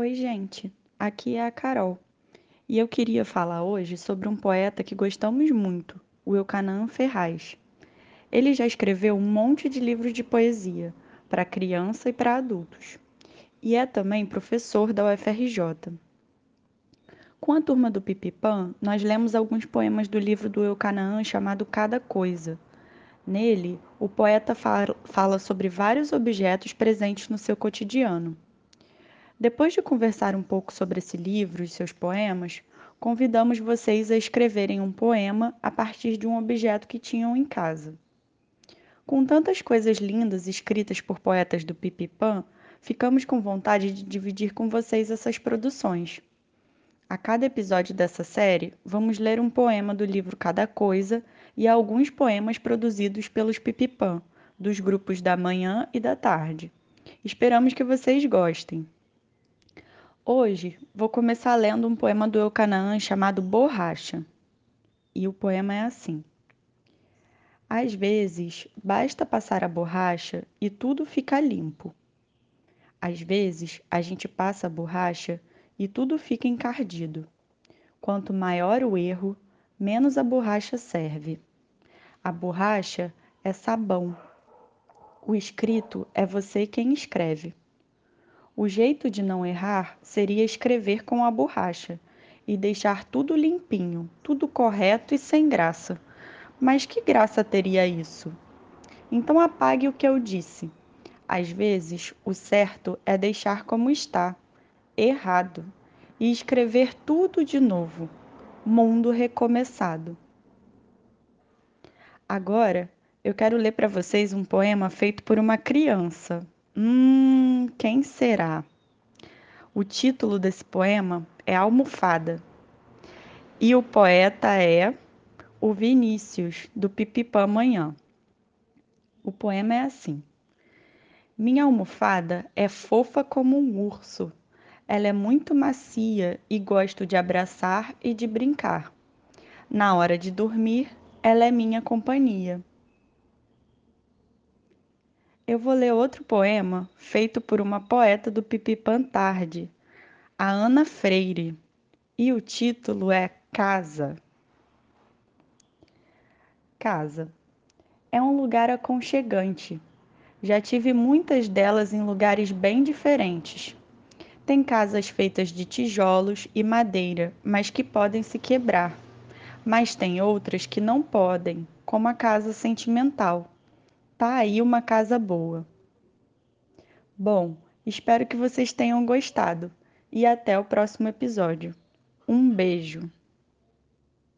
Oi, gente. Aqui é a Carol. E eu queria falar hoje sobre um poeta que gostamos muito, o Eucanaan Ferraz. Ele já escreveu um monte de livros de poesia para criança e para adultos. E é também professor da UFRJ. Com a turma do Pipipã, nós lemos alguns poemas do livro do Eucanaan chamado Cada Coisa. Nele, o poeta fala sobre vários objetos presentes no seu cotidiano. Depois de conversar um pouco sobre esse livro e seus poemas, convidamos vocês a escreverem um poema a partir de um objeto que tinham em casa. Com tantas coisas lindas escritas por poetas do Pipipã, ficamos com vontade de dividir com vocês essas produções. A cada episódio dessa série, vamos ler um poema do livro Cada Coisa e alguns poemas produzidos pelos Pipipã, dos grupos da manhã e da tarde. Esperamos que vocês gostem. Hoje vou começar lendo um poema do Eucanaã chamado Borracha. E o poema é assim: Às vezes basta passar a borracha e tudo fica limpo. Às vezes a gente passa a borracha e tudo fica encardido. Quanto maior o erro, menos a borracha serve. A borracha é sabão. O escrito é você quem escreve. O jeito de não errar seria escrever com a borracha e deixar tudo limpinho, tudo correto e sem graça. Mas que graça teria isso? Então apague o que eu disse. Às vezes, o certo é deixar como está, errado, e escrever tudo de novo, mundo recomeçado. Agora, eu quero ler para vocês um poema feito por uma criança, Hum, quem será? O título desse poema é Almofada. E o poeta é o Vinícius, do Pipipã Manhã. O poema é assim: Minha almofada é fofa como um urso. Ela é muito macia e gosto de abraçar e de brincar. Na hora de dormir, ela é minha companhia eu vou ler outro poema feito por uma poeta do Pipi Pantarde, a Ana Freire, e o título é Casa. Casa é um lugar aconchegante. Já tive muitas delas em lugares bem diferentes. Tem casas feitas de tijolos e madeira, mas que podem se quebrar. Mas tem outras que não podem, como a casa sentimental Tá aí uma casa boa. Bom, espero que vocês tenham gostado e até o próximo episódio. Um beijo!